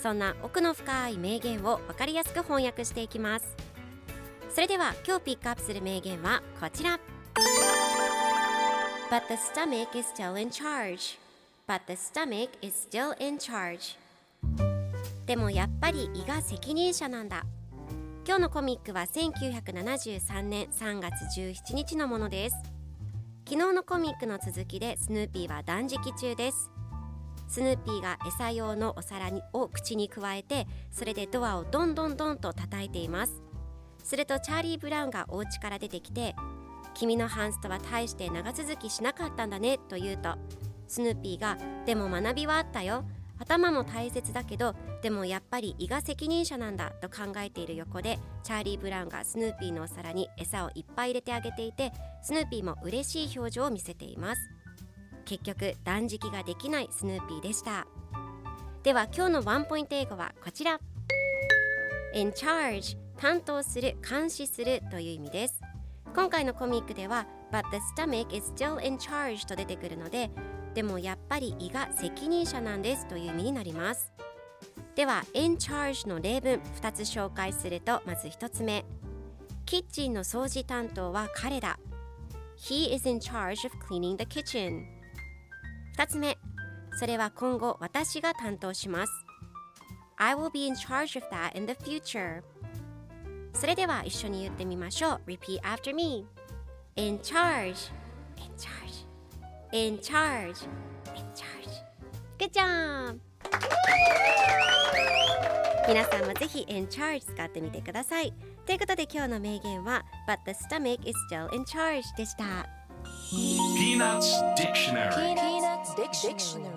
そんな奥の深い名言を分かりやすく翻訳していきます。それでは今日ピックアップする名言はこちら。But the stomach is still in charge. But the stomach is still in charge. でもやっぱり胃が責任者なんだ。今日のコミックは1973年3月17日のものです。昨日のコミックの続きでスヌーピーは断食中です。スヌーピーが餌用のお皿にを口に加えてそれでドアをどんどんどんと叩いています。するとチャーリー・ブラウンがお家から出てきて君のハンストは大して長続きしなかったんだねと言うとスヌーピーがでも学びはあったよ。頭も大切だけどでもやっぱり胃が責任者なんだと考えている横でチャーリー・ブラウンがスヌーピーのお皿に餌をいっぱい入れてあげていてスヌーピーも嬉しい表情を見せています。結局断食ができないスヌーピーでした。では今日のワンポイント英語はこちら。In charge 担当する監視するという意味です。今回のコミックでは But the stomach is still in charge と出てくるのででもやっぱり胃が責任者なんですという意味になります。では in charge の例文2つ紹介するとまず1つ目。キッチンの掃除担当は彼だ。He is in charge of cleaning the kitchen. 2つ目それは今後私が担当します I will be in charge of that in the future それでは一緒に言ってみましょう Repeat after me In charge In charge In charge In charge Good job! 皆さんもぜひ in charge 使ってみてくださいということで今日の名言は But the stomach is still in charge でした Peanuts Dictionary Dictionary. Dictionary.